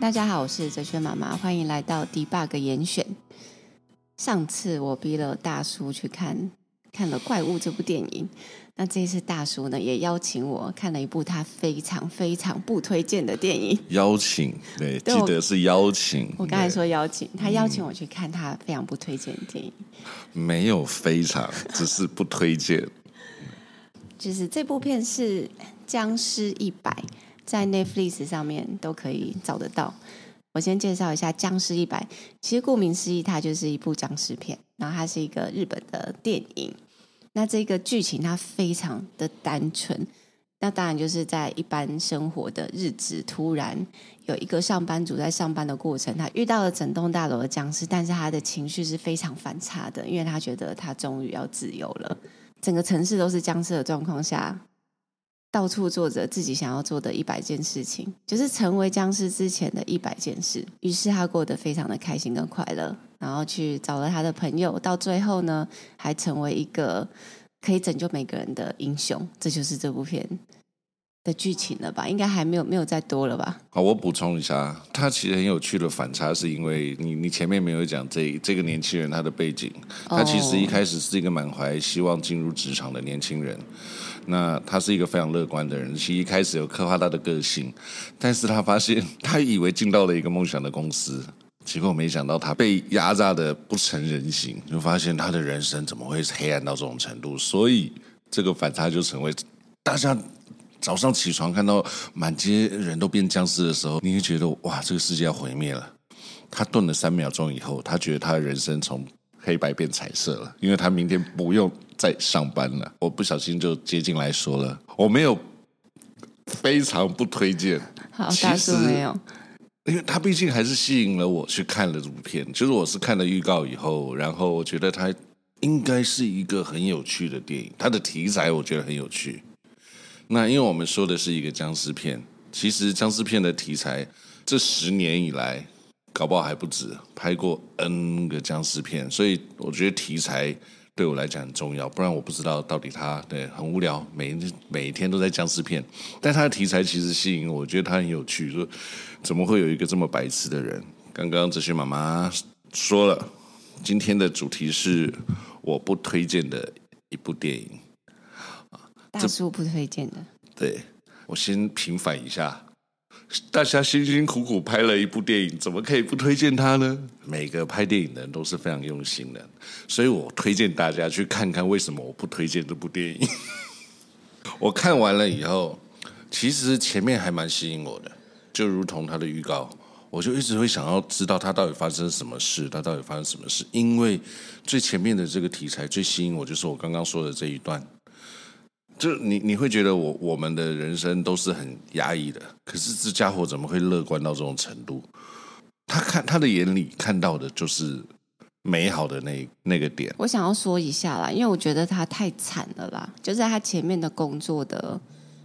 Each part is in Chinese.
大家好，我是哲学妈妈，欢迎来到 Debug 严选。上次我逼了大叔去看看了《怪物》这部电影，那这一次大叔呢也邀请我看了一部他非常非常不推荐的电影。邀请，对，对记得是邀请。我刚才说邀请，他邀请我去看他非常不推荐的电影。没有非常，只是不推荐。就是这部片是《僵尸一百》，在 Netflix 上面都可以找得到。我先介绍一下《僵尸一百》，其实顾名思义，它就是一部僵尸片，然后它是一个日本的电影。那这个剧情它非常的单纯，那当然就是在一般生活的日子，突然有一个上班族在上班的过程，他遇到了整栋大楼的僵尸，但是他的情绪是非常反差的，因为他觉得他终于要自由了。整个城市都是僵尸的状况下，到处做着自己想要做的一百件事情，就是成为僵尸之前的一百件事。于是他过得非常的开心跟快乐，然后去找了他的朋友，到最后呢，还成为一个可以拯救每个人的英雄。这就是这部片的剧情了吧？应该还没有没有再多了吧？好，我补充一下，他其实很有趣的反差，是因为你你前面没有讲这这个年轻人他的背景，他其实一开始是一个满怀希望进入职场的年轻人，那他是一个非常乐观的人，其实一开始有刻画他的个性，但是他发现他以为进到了一个梦想的公司，结果没想到他被压榨的不成人形，就发现他的人生怎么会黑暗到这种程度，所以这个反差就成为大家。早上起床看到满街人都变僵尸的时候，你会觉得哇，这个世界要毁灭了。他顿了三秒钟以后，他觉得他的人生从黑白变彩色了，因为他明天不用再上班了。我不小心就接进来说了，我没有非常不推荐。好，其实没有，因为他毕竟还是吸引了我去看了这部片。就是我是看了预告以后，然后我觉得他应该是一个很有趣的电影，它的题材我觉得很有趣。那因为我们说的是一个僵尸片，其实僵尸片的题材这十年以来，搞不好还不止拍过 N 个僵尸片，所以我觉得题材对我来讲很重要。不然我不知道到底他对很无聊，每每一天都在僵尸片，但他的题材其实吸引我，我觉得他很有趣。说怎么会有一个这么白痴的人？刚刚哲学妈妈说了，今天的主题是我不推荐的一部电影。大叔不推荐的。对，我先平反一下，大家辛辛苦苦拍了一部电影，怎么可以不推荐他呢？每个拍电影的人都是非常用心的，所以我推荐大家去看看为什么我不推荐这部电影。我看完了以后，其实前面还蛮吸引我的，就如同他的预告，我就一直会想要知道他到底发生什么事，他到底发生什么事，因为最前面的这个题材最吸引我，就是我刚刚说的这一段。就你你会觉得我我们的人生都是很压抑的，可是这家伙怎么会乐观到这种程度？他看他的眼里看到的就是美好的那那个点。我想要说一下啦，因为我觉得他太惨了啦，就在他前面的工作的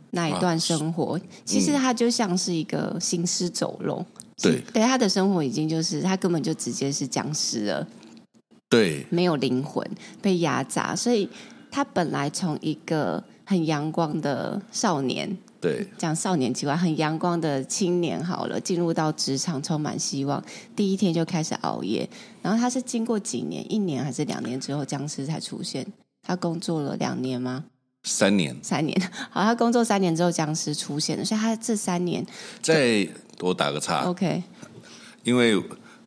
那一段生活，啊、其实他就像是一个行尸走肉。对，对，他的生活已经就是他根本就直接是僵尸了。对，没有灵魂，被压榨，所以他本来从一个。很阳光的少年，对，讲少年奇怪，很阳光的青年。好了，进入到职场，充满希望，第一天就开始熬夜。然后他是经过几年，一年还是两年之后，僵尸才出现。他工作了两年吗？三年，三年。好，他工作三年之后，僵尸出现了。所以他这三年，再多打个岔，OK。因为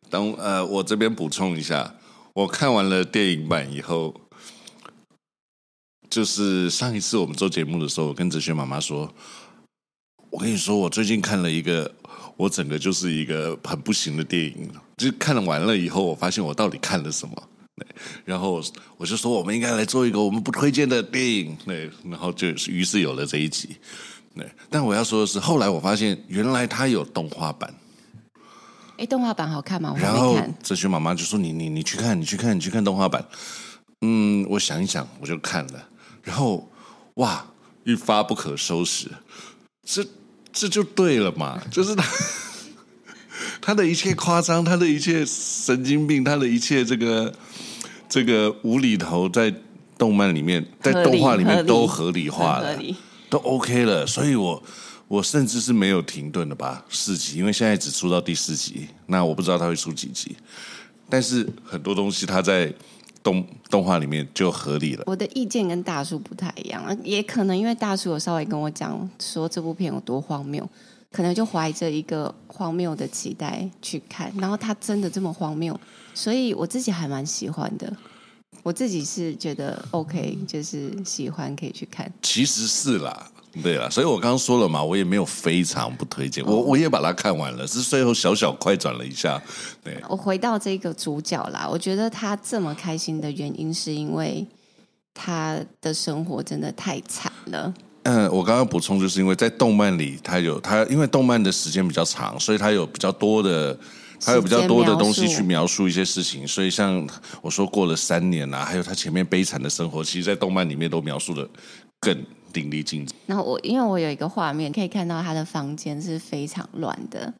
等呃，我这边补充一下，我看完了电影版以后。就是上一次我们做节目的时候，我跟哲学妈妈说：“我跟你说，我最近看了一个，我整个就是一个很不行的电影。就看了完了以后，我发现我到底看了什么。对，然后我就说，我们应该来做一个我们不推荐的电影。对，然后就于是有了这一集。对，但我要说的是，后来我发现原来它有动画版。哎，动画版好看吗？我然后哲学妈妈就说：“你你你去看，你去看，你去看动画版。”嗯，我想一想，我就看了。然后，哇，一发不可收拾，这这就对了嘛，就是他他的一切夸张，他的一切神经病，他的一切这个这个无厘头，在动漫里面，在动画里面都合理化了，都 OK 了。所以我我甚至是没有停顿的吧，四集，因为现在只出到第四集，那我不知道他会出几集。但是很多东西他在动动画里面就合理了。我的意见跟大叔不太一样，也可能因为大叔有稍微跟我讲说这部片有多荒谬，可能就怀着一个荒谬的期待去看，然后他真的这么荒谬，所以我自己还蛮喜欢的。我自己是觉得 OK，就是喜欢可以去看。其实是啦。对啦，所以我刚刚说了嘛，我也没有非常不推荐，我我也把它看完了，是最后小小快转了一下。对，我回到这个主角啦，我觉得他这么开心的原因，是因为他的生活真的太惨了。嗯，我刚刚补充，就是因为在动漫里，他有他，因为动漫的时间比较长，所以他有比较多的，他有比较多的东西去描述一些事情。所以像我说过了三年啊，还有他前面悲惨的生活，其实，在动漫里面都描述的更。淋漓尽致。然后我因为我有一个画面可以看到他的房间是非常乱的。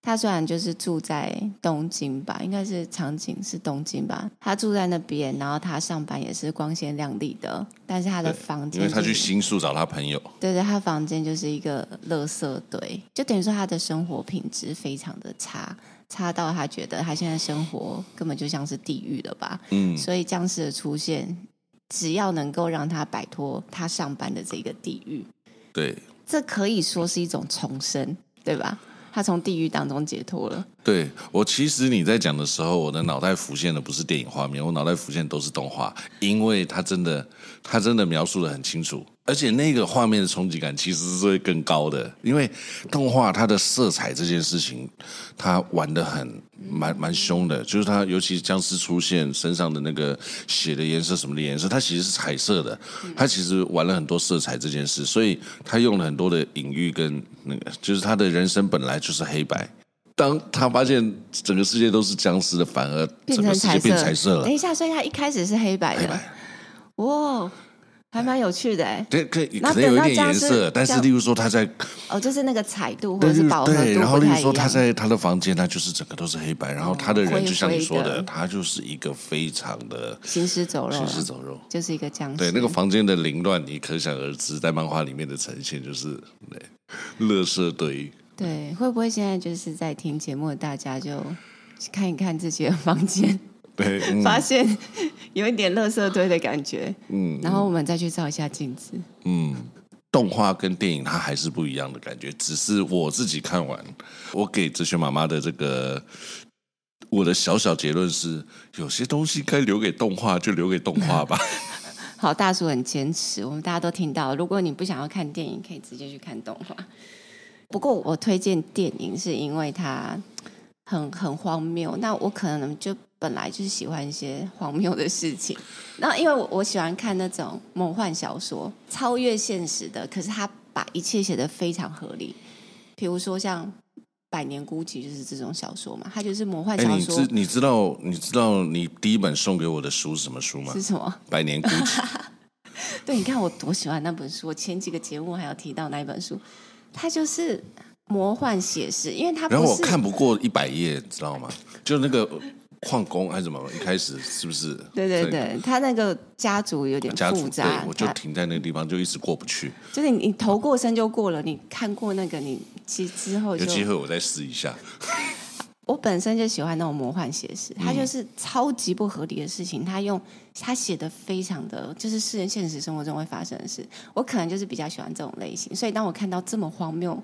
他虽然就是住在东京吧，应该是场景是东京吧。他住在那边，然后他上班也是光鲜亮丽的。但是他的房间，因为他去新宿找他朋友。对对，他房间就是一个垃圾堆，就等于说他的生活品质非常的差，差到他觉得他现在生活根本就像是地狱了吧。嗯，所以僵尸的出现。只要能够让他摆脱他上班的这个地狱，对，这可以说是一种重生，对吧？他从地狱当中解脱了。对，我其实你在讲的时候，我的脑袋浮现的不是电影画面，我脑袋浮现都是动画，因为它真的，它真的描述的很清楚。而且那个画面的冲击感其实是会更高的，因为动画它的色彩这件事情，它玩的很蛮蛮凶的，就是它尤其是僵尸出现身上的那个血的颜色什么的颜色，它其实是彩色的，它其实玩了很多色彩这件事，所以它用了很多的隐喻跟那个，就是他的人生本来就是黑白，当他发现整个世界都是僵尸的，反而整个世界变彩色了。等一下，所以他一开始是黑白的，哇。还蛮有趣的哎，对，可以可能有一点颜色，但是例如说他在哦，就是那个彩度或者是饱和度。对，然后例如说他在他的房间，他就是整个都是黑白，然后他的人就像你说的，他就是一个非常的行尸走肉，行尸走肉，就是一个僵尸。对，那个房间的凌乱，你可想而知，在漫画里面的呈现就是对，垃圾堆。对，会不会现在就是在听节目的大家就看一看自己的房间？对，嗯、发现有一点垃圾堆的感觉，嗯，然后我们再去照一下镜子，嗯，动画跟电影它还是不一样的感觉，只是我自己看完，我给哲学妈妈的这个我的小小结论是，有些东西该留给动画就留给动画吧。好，大叔很坚持，我们大家都听到，如果你不想要看电影，可以直接去看动画。不过我推荐电影是因为它很很荒谬，那我可能就。本来就是喜欢一些荒谬的事情，然后因为我我喜欢看那种梦幻小说，超越现实的，可是他把一切写得非常合理。比如说像《百年孤寂》就是这种小说嘛，它就是魔幻小说。你知你知道你知道你第一本送给我的书是什么书吗？是什么？《百年孤寂》。对，你看我多喜欢那本书，我前几个节目还有提到那一本书，它就是魔幻写实，因为它不是。然后我看不过一百页，知道吗？就那个。矿工还是什么？一开始是不是？对对对，他那个家族有点复杂，对，我就停在那个地方，就一直过不去。就是你头过身就过了，你看过那个，你其之后就有机会我再试一下。我本身就喜欢那种魔幻写实，他就是超级不合理的事情，他用他写的非常的就是世人现实生活中会发生的事。我可能就是比较喜欢这种类型，所以当我看到这么荒谬。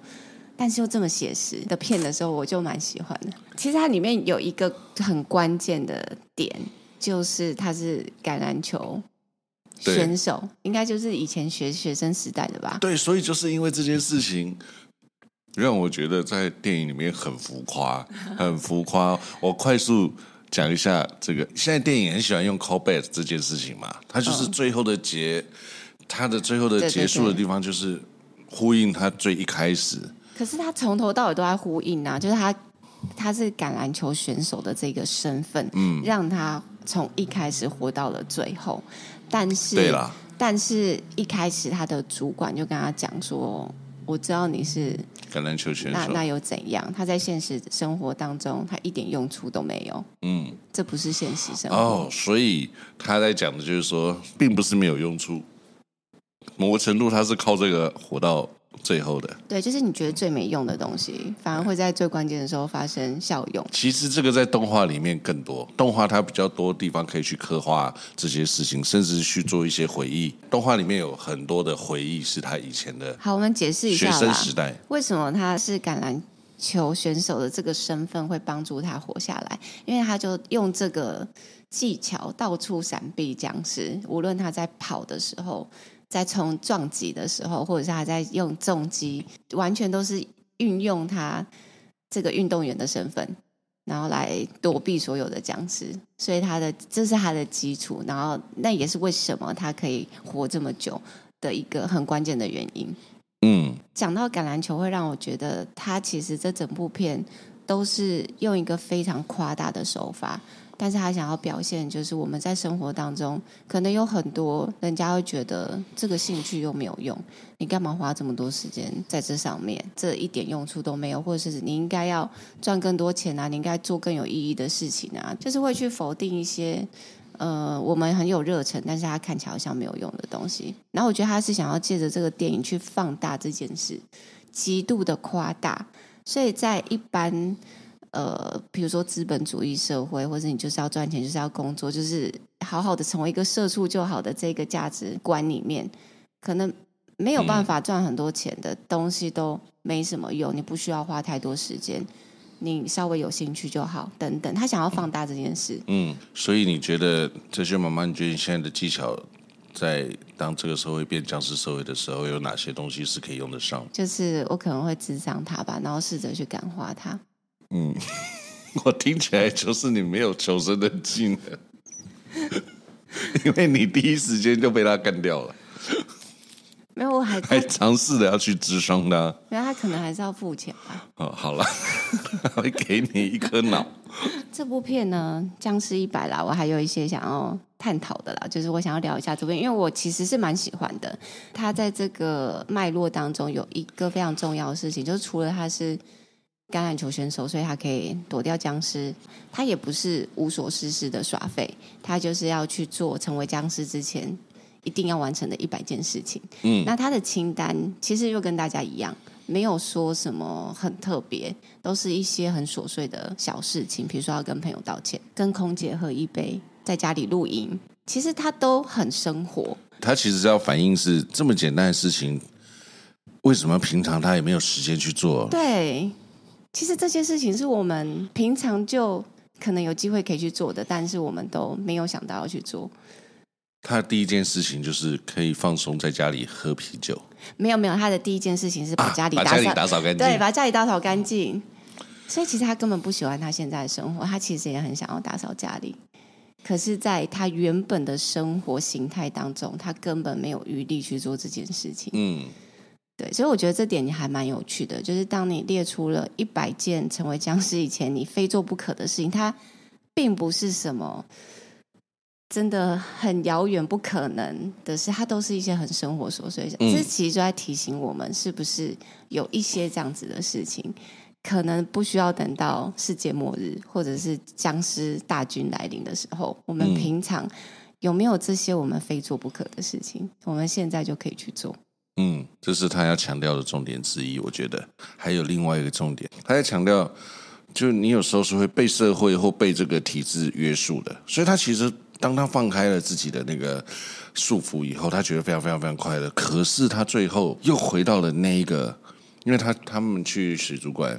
但是又这么写实的片的时候，我就蛮喜欢的。其实它里面有一个很关键的点，就是他是橄榄球选手，应该就是以前学学生时代的吧？对，所以就是因为这件事情，让我觉得在电影里面很浮夸，很浮夸。我快速讲一下这个，现在电影很喜欢用 callback 这件事情嘛，它就是最后的结，它的最后的结束的地方就是呼应它最一开始。可是他从头到尾都在呼应啊，就是他他是橄榄球选手的这个身份，嗯，让他从一开始活到了最后。但是，对啦，但是一开始他的主管就跟他讲说：“我知道你是橄榄球选手，那那又怎样？他在现实生活当中，他一点用处都没有。嗯，这不是现实生活。哦，所以他在讲的就是说，并不是没有用处，某个程度他是靠这个活到。”最后的。对，就是你觉得最没用的东西，反而会在最关键的时候发生效用。其实这个在动画里面更多，动画它比较多地方可以去刻画这些事情，甚至去做一些回忆。动画里面有很多的回忆是他以前的。好，我们解释一下学生时代为什么他是橄榄球选手的这个身份会帮助他活下来，因为他就用这个技巧到处闪避僵尸，无论他在跑的时候。在冲撞击的时候，或者是他在用重击，完全都是运用他这个运动员的身份，然后来躲避所有的僵尸。所以他的这是他的基础，然后那也是为什么他可以活这么久的一个很关键的原因。嗯，讲到橄榄球，会让我觉得他其实这整部片都是用一个非常夸大的手法。但是他想要表现，就是我们在生活当中，可能有很多人家会觉得这个兴趣又没有用，你干嘛花这么多时间在这上面？这一点用处都没有，或者是你应该要赚更多钱啊，你应该做更有意义的事情啊，就是会去否定一些呃我们很有热忱，但是他看起来好像没有用的东西。然后我觉得他是想要借着这个电影去放大这件事，极度的夸大，所以在一般。呃，比如说资本主义社会，或者你就是要赚钱，就是要工作，就是好好的成为一个社畜就好的这个价值观里面，可能没有办法赚很多钱的东西都没什么用，你不需要花太多时间，你稍微有兴趣就好，等等。他想要放大这件事。嗯，所以你觉得哲学妈妈，你觉得你现在的技巧，在当这个社会变僵尸社会的时候，有哪些东西是可以用得上？就是我可能会咨商他吧，然后试着去感化他。嗯，我听起来就是你没有求生的技能，因为你第一时间就被他干掉了。没有，我还还尝试着要去咨商他。没有，他可能还是要付钱吧。哦，好了，会给你一颗脑。这部片呢，《僵尸一百》啦，我还有一些想要探讨的啦，就是我想要聊一下这部片，因为我其实是蛮喜欢的。他在这个脉络当中有一个非常重要的事情，就是除了他是。橄榄球选手，所以他可以躲掉僵尸。他也不是无所事事的耍废，他就是要去做成为僵尸之前一定要完成的一百件事情。嗯，那他的清单其实又跟大家一样，没有说什么很特别，都是一些很琐碎的小事情，比如说要跟朋友道歉、跟空姐喝一杯、在家里露营，其实他都很生活。他其实要反映是这么简单的事情，为什么平常他也没有时间去做？对。其实这些事情是我们平常就可能有机会可以去做的，但是我们都没有想到要去做。他第一件事情就是可以放松在家里喝啤酒。没有没有，他的第一件事情是把家里打扫、啊、把家里打扫干净，对，把家里打扫干净。所以其实他根本不喜欢他现在的生活，他其实也很想要打扫家里。可是，在他原本的生活形态当中，他根本没有余力去做这件事情。嗯。对，所以我觉得这点你还蛮有趣的，就是当你列出了一百件成为僵尸以前你非做不可的事情，它并不是什么真的很遥远不可能的事，它都是一些很生活琐碎的。嗯，这其实就在提醒我们，是不是有一些这样子的事情，可能不需要等到世界末日或者是僵尸大军来临的时候，我们平常有没有这些我们非做不可的事情，我们现在就可以去做。嗯，这是他要强调的重点之一。我觉得还有另外一个重点，他在强调，就你有时候是会被社会或被这个体制约束的。所以他其实当他放开了自己的那个束缚以后，他觉得非常非常非常快乐。可是他最后又回到了那一个，因为他他们去水族馆。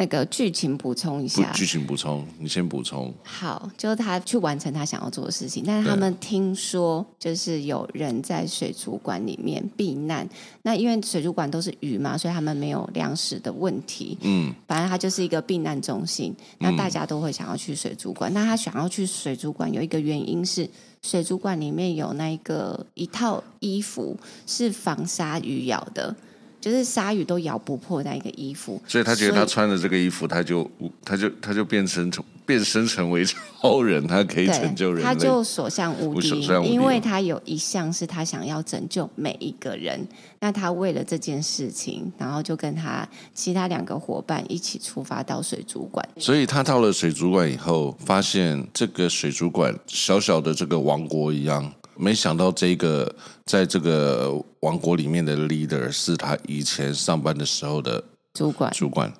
那个剧情补充一下，剧情补充，你先补充。好，就是他去完成他想要做的事情，但是他们听说就是有人在水族馆里面避难。那因为水族馆都是鱼嘛，所以他们没有粮食的问题。嗯，反正他就是一个避难中心。那大家都会想要去水族馆。那他想要去水族馆有一个原因是，水族馆里面有那个一套衣服是防鲨鱼咬的。就是鲨鱼都咬不破那一个衣服，所以他觉得他穿了这个衣服，他就他就他就变成变身成为超人，他可以拯救人类，他就所向无敌，因为他有一项是他想要拯救每一个人。那他为了这件事情，然后就跟他其他两个伙伴一起出发到水族馆。所以他到了水族馆以后，发现这个水族馆小小的这个王国一样。没想到这个在这个王国里面的 leader 是他以前上班的时候的主管，主管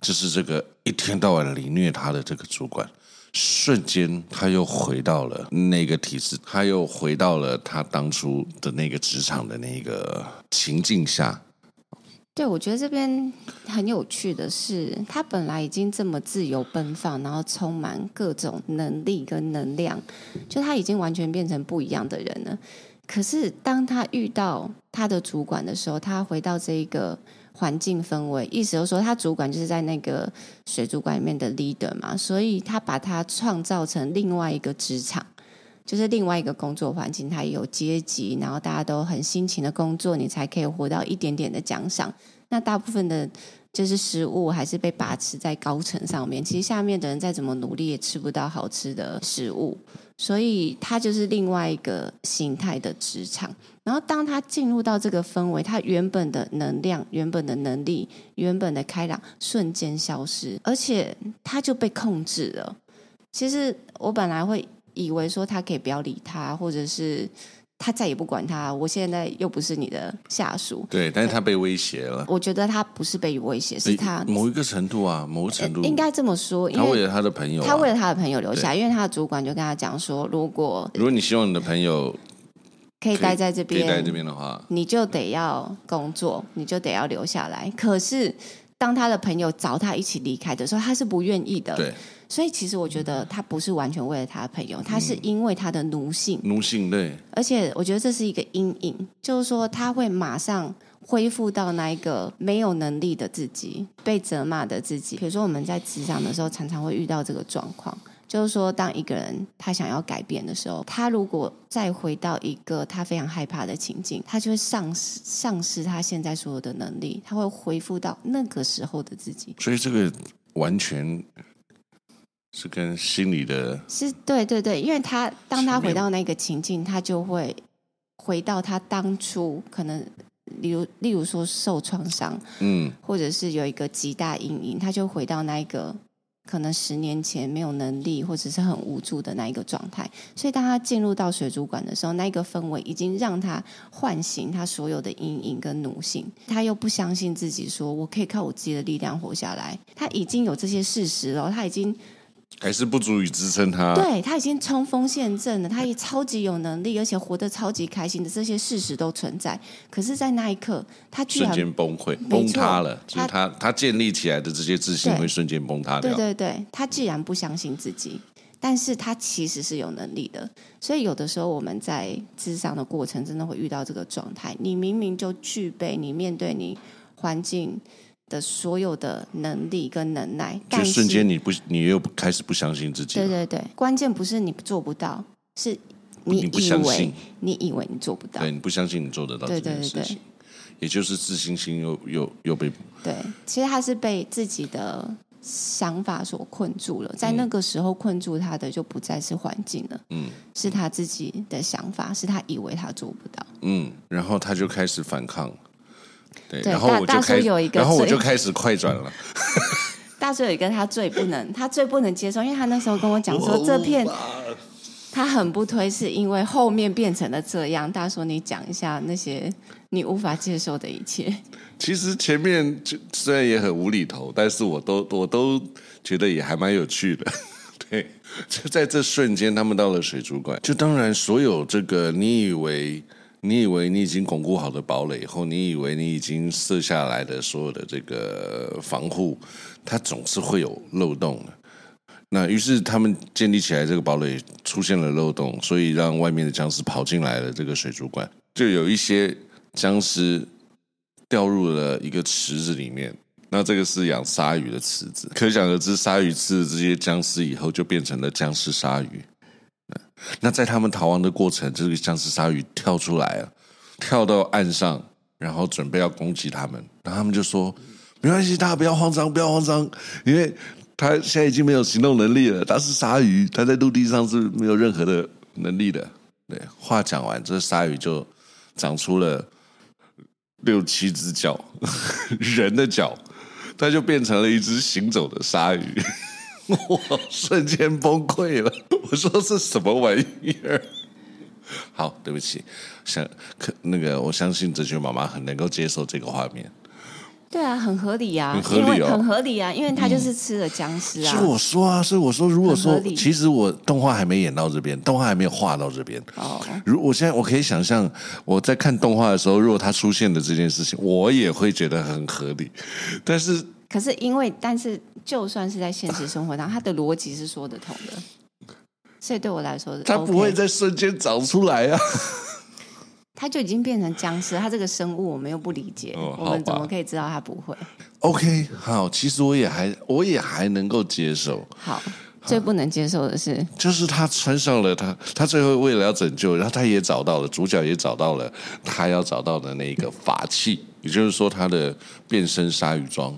就是这个一天到晚凌虐他的这个主管，瞬间他又回到了那个体制，他又回到了他当初的那个职场的那个情境下。对，我觉得这边很有趣的是，他本来已经这么自由奔放，然后充满各种能力跟能量，就他已经完全变成不一样的人了。可是当他遇到他的主管的时候，他回到这一个环境氛围，意思就是说，他主管就是在那个水族馆里面的 leader 嘛，所以他把他创造成另外一个职场。就是另外一个工作环境，它有阶级，然后大家都很辛勤的工作，你才可以获到一点点的奖赏。那大部分的，就是食物还是被把持在高层上面，其实下面的人再怎么努力也吃不到好吃的食物。所以它就是另外一个形态的职场。然后当他进入到这个氛围，他原本的能量、原本的能力、原本的开朗瞬间消失，而且他就被控制了。其实我本来会。以为说他可以不要理他，或者是他再也不管他。我现在又不是你的下属，对，但是他被威胁了。我觉得他不是被威胁，是他某一个程度啊，某个程度应该这么说。他为了他的朋友啊，他为了他的朋友留下，因为他的主管就跟他讲说，如果如果你希望你的朋友可以待在这边，待这边的话，你就得要工作，你就得要留下来。可是当他的朋友找他一起离开的时候，他是不愿意的。对。所以其实我觉得他不是完全为了他的朋友，他是因为他的奴性。奴性，对。而且我觉得这是一个阴影，就是说他会马上恢复到那一个没有能力的自己，被责骂的自己。比如说我们在职场的时候，常常会遇到这个状况，就是说当一个人他想要改变的时候，他如果再回到一个他非常害怕的情境，他就会丧失丧失他现在所有的能力，他会恢复到那个时候的自己。所以这个完全。是跟心理的，是对对对，因为他当他回到那个情境，他就会回到他当初可能，例如例如说受创伤，嗯，或者是有一个极大阴影，他就回到那一个可能十年前没有能力或者是很无助的那一个状态。所以当他进入到水族馆的时候，那一个氛围已经让他唤醒他所有的阴影跟奴性。他又不相信自己，说我可以靠我自己的力量活下来。他已经有这些事实了，他已经。还是不足以支撑他。对，他已经冲锋陷阵了，他也超级有能力，而且活得超级开心的这些事实都存在。可是，在那一刻，他居然瞬间崩溃、崩塌了。就是他他建立起来的这些自信会瞬间崩塌掉。对对对，他既然不相信自己，但是他其实是有能力的。所以，有的时候我们在智商的过程，真的会遇到这个状态。你明明就具备，你面对你环境。的所有的能力跟能耐，就瞬间你不，你又开始不相信自己。对对对，关键不是你做不到，是你不相信，你以为你做不到，对，你不相信你做得到这件事情，对对对对，也就是自信心又又又被对，其实他是被自己的想法所困住了，在那个时候困住他的就不再是环境了，嗯，是他自己的想法，是他以为他做不到，嗯，然后他就开始反抗。对，对，然后我就开始，然后我就开始快转了。大叔有一个他最不能，他最不能接受，因为他那时候跟我讲说，这片他很不推，是因为后面变成了这样。大叔，你讲一下那些你无法接受的一切。其实前面就虽然也很无厘头，但是我都我都觉得也还蛮有趣的。对，就在这瞬间，他们到了水族馆，就当然所有这个你以为。你以为你已经巩固好的堡垒以后，你以为你已经设下来的所有的这个防护，它总是会有漏洞的。那于是他们建立起来这个堡垒出现了漏洞，所以让外面的僵尸跑进来了。这个水族馆就有一些僵尸掉入了一个池子里面。那这个是养鲨鱼的池子，可想而知，鲨鱼吃了这些僵尸以后，就变成了僵尸鲨鱼。那在他们逃亡的过程，这个僵尸鲨鱼跳出来了，跳到岸上，然后准备要攻击他们。然后他们就说：“没关系，大家不要慌张，不要慌张，因为他现在已经没有行动能力了。他是鲨鱼，他在陆地上是没有任何的能力的。”对，话讲完，这鲨鱼就长出了六七只脚，人的脚，它就变成了一只行走的鲨鱼。我瞬间崩溃了，我说是什么玩意儿？好，对不起，相可那个我相信哲学妈妈很能够接受这个画面。对啊，很合理啊，很合理哦，很合理啊，因为他就是吃了僵尸啊。所以我说啊，所以我说，如果说其实我动画还没演到这边，动画还没有画到这边。哦，如我现在我可以想象，我在看动画的时候，如果他出现的这件事情，我也会觉得很合理。但是，可是因为，但是就算是在现实生活当中，他的逻辑是说得通的，所以对我来说，他不会在瞬间长出来啊。他就已经变成僵尸，他这个生物我们又不理解，哦、我们怎么可以知道他不会？OK，好，其实我也还我也还能够接受。好，最不能接受的是，就是他穿上了他，他最后为了要拯救，然后他也找到了主角，也找到了他要找到的那个法器，也就是说他的变身鲨鱼装。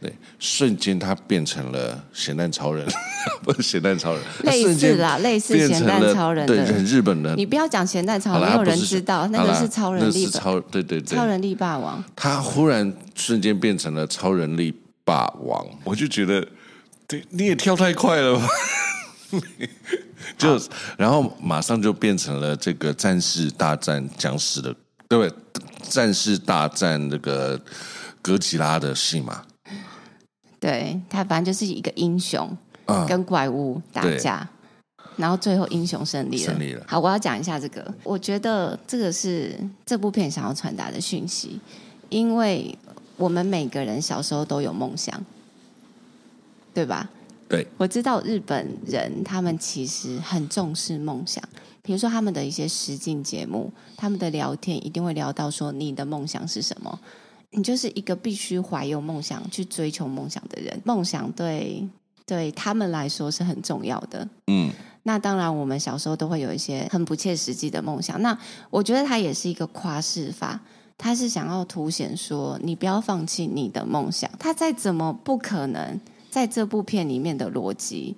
对，瞬间他变成了咸蛋超人，不是咸蛋超人，类似啦，类似咸蛋超人，对，很日本的。你不要讲咸蛋超人，没有人知道，那个是超人力，超对对对，超人力霸王。他忽然瞬间变成了超人力霸王，我就觉得，对，你也跳太快了吧？就然后马上就变成了这个战士大战僵尸的，对不对？战士大战那个哥吉拉的戏码。对，他反正就是一个英雄跟怪物打架，嗯、然后最后英雄胜利了。胜利了。好，我要讲一下这个，我觉得这个是这部片想要传达的讯息，因为我们每个人小时候都有梦想，对吧？对，我知道日本人他们其实很重视梦想，比如说他们的一些实境节目，他们的聊天一定会聊到说你的梦想是什么。你就是一个必须怀有梦想去追求梦想的人，梦想对对他们来说是很重要的。嗯，那当然，我们小时候都会有一些很不切实际的梦想。那我觉得它也是一个夸饰法，它是想要凸显说，你不要放弃你的梦想。它再怎么不可能，在这部片里面的逻辑，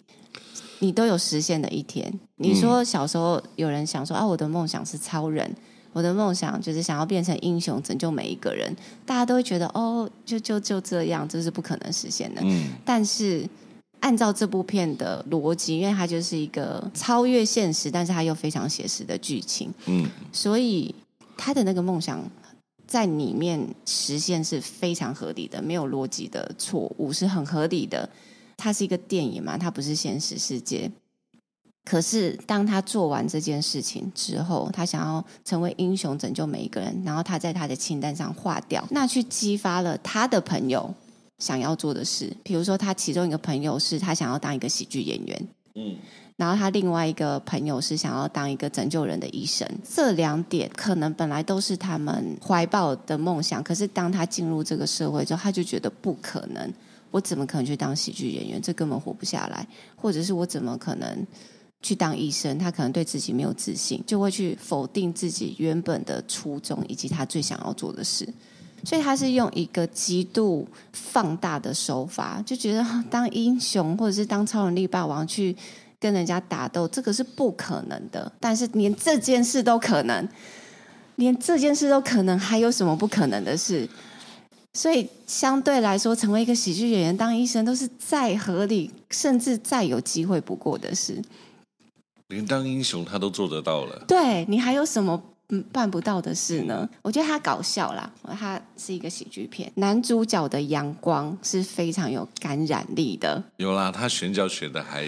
你都有实现的一天。你说小时候有人想说啊，我的梦想是超人。我的梦想就是想要变成英雄，拯救每一个人。大家都会觉得哦，就就就这样，这是不可能实现的。嗯。但是按照这部片的逻辑，因为它就是一个超越现实，但是它又非常写实的剧情。嗯。所以他的那个梦想在里面实现是非常合理的，没有逻辑的错误，是很合理的。它是一个电影嘛，它不是现实世界。可是，当他做完这件事情之后，他想要成为英雄，拯救每一个人，然后他在他的清单上划掉，那去激发了他的朋友想要做的事。比如说，他其中一个朋友是他想要当一个喜剧演员，嗯，然后他另外一个朋友是想要当一个拯救人的医生。这两点可能本来都是他们怀抱的梦想，可是当他进入这个社会之后，他就觉得不可能。我怎么可能去当喜剧演员？这根本活不下来。或者是我怎么可能？去当医生，他可能对自己没有自信，就会去否定自己原本的初衷以及他最想要做的事。所以他是用一个极度放大的手法，就觉得当英雄或者是当超能力霸王去跟人家打斗，这个是不可能的。但是连这件事都可能，连这件事都可能，还有什么不可能的事？所以相对来说，成为一个喜剧演员、当医生，都是再合理，甚至再有机会不过的事。连当英雄他都做得到了，对，你还有什么办不到的事呢？我觉得他搞笑啦，他是一个喜剧片，男主角的阳光是非常有感染力的。有啦，他选角选的还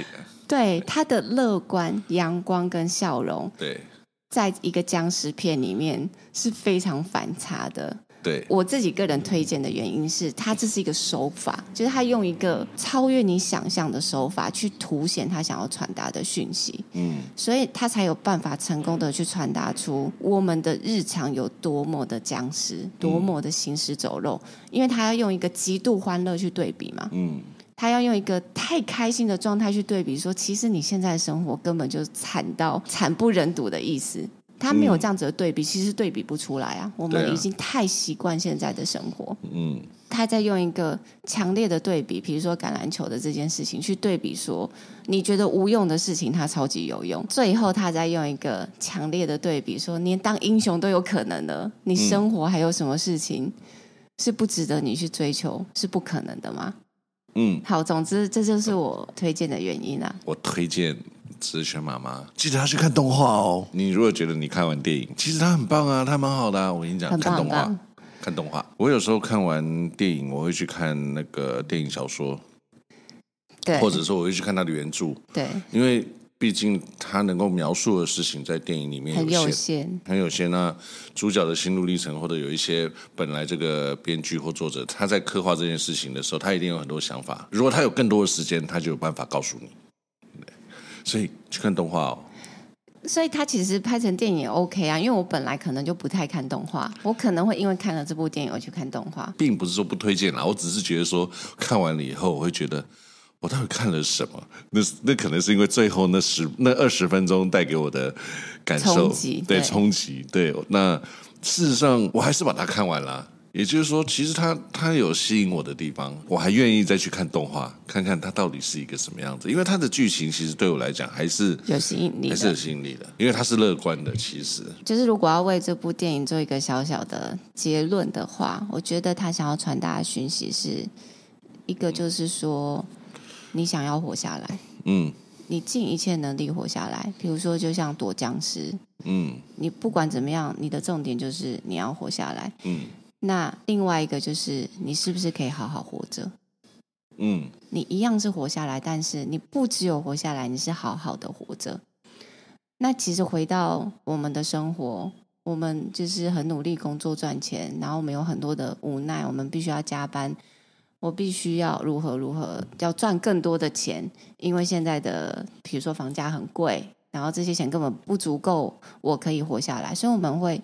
对，他的乐观、阳光跟笑容，对，在一个僵尸片里面是非常反差的。对，我自己个人推荐的原因是，他这是一个手法，就是他用一个超越你想象的手法去凸显他想要传达的讯息。嗯，所以他才有办法成功的去传达出我们的日常有多么的僵尸，多么的行尸走肉。嗯，因为他要用一个极度欢乐去对比嘛。嗯，他要用一个太开心的状态去对比，说其实你现在的生活根本就惨到惨不忍睹的意思。他没有这样子的对比，嗯、其实对比不出来啊。我们已经太习惯现在的生活。嗯，他在用一个强烈的对比，比如说橄榄球的这件事情，去对比说你觉得无用的事情，它超级有用。最后，他再用一个强烈的对比，说连当英雄都有可能的，你生活还有什么事情是不值得你去追求，是不可能的吗？嗯，好，总之这就是我推荐的原因啊。我推荐。只是选妈妈，记得要去看动画哦。你如果觉得你看完电影，其实它很棒啊，它蛮好的啊。我跟你讲，很棒看动画，棒看动画。我有时候看完电影，我会去看那个电影小说，对，或者说我会去看它的原著，对，因为毕竟它能够描述的事情在电影里面很有限，有限，很有限。那主角的心路历程，或者有一些本来这个编剧或作者他在刻画这件事情的时候，他一定有很多想法。如果他有更多的时间，他就有办法告诉你。对，所以去看动画哦。所以它其实拍成电影也 OK 啊，因为我本来可能就不太看动画，我可能会因为看了这部电影而去看动画，并不是说不推荐啦，我只是觉得说看完了以后，我会觉得我到底看了什么？那那可能是因为最后那十那二十分钟带给我的感受，冲击对对冲击，对。那事实上我还是把它看完了。也就是说，其实它它有吸引我的地方，我还愿意再去看动画，看看它到底是一个什么样子。因为它的剧情其实对我来讲还是有吸引力，还是有吸引力的。因为它是乐观的，其实就是如果要为这部电影做一个小小的结论的话，我觉得他想要传达的讯息是一个，就是说你想要活下来，嗯，你尽一切能力活下来。比如说，就像躲僵尸，嗯，你不管怎么样，你的重点就是你要活下来，嗯。那另外一个就是，你是不是可以好好活着？嗯，你一样是活下来，但是你不只有活下来，你是好好的活着。那其实回到我们的生活，我们就是很努力工作赚钱，然后我们有很多的无奈，我们必须要加班，我必须要如何如何要赚更多的钱，因为现在的比如说房价很贵，然后这些钱根本不足够我可以活下来，所以我们会。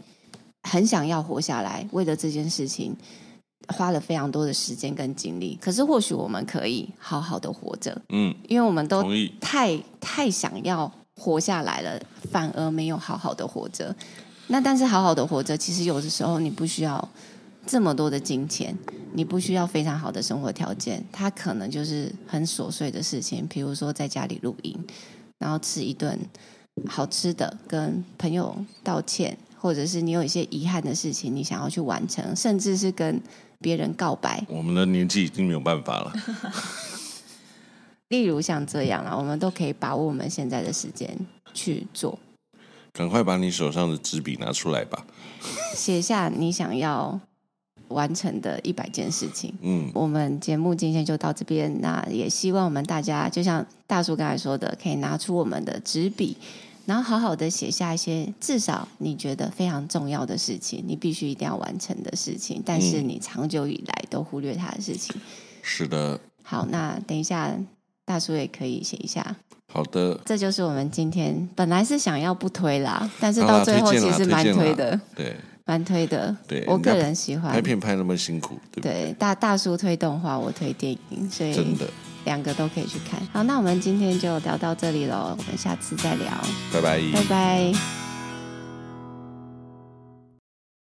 很想要活下来，为了这件事情花了非常多的时间跟精力。可是或许我们可以好好的活着，嗯，因为我们都太太想要活下来了，反而没有好好的活着。那但是好好的活着，其实有的时候你不需要这么多的金钱，你不需要非常好的生活条件，它可能就是很琐碎的事情，比如说在家里录音，然后吃一顿好吃的，跟朋友道歉。或者是你有一些遗憾的事情，你想要去完成，甚至是跟别人告白。我们的年纪已经没有办法了。例如像这样啊，我们都可以把握我们现在的时间去做。赶快把你手上的纸笔拿出来吧，写下你想要完成的一百件事情。嗯，我们节目今天就到这边，那也希望我们大家就像大叔刚才说的，可以拿出我们的纸笔。然后好好的写下一些至少你觉得非常重要的事情，你必须一定要完成的事情，但是你长久以来都忽略它的事情。是的。好，那等一下大叔也可以写一下。好的。这就是我们今天本来是想要不推啦，但是到最后其实蛮推的。对，蛮推的。对，我个人喜欢。拍片拍那么辛苦，对不对？对，大大叔推动画，我推电影，所以真的。两个都可以去看。好，那我们今天就聊到这里喽，我们下次再聊。拜拜。拜拜。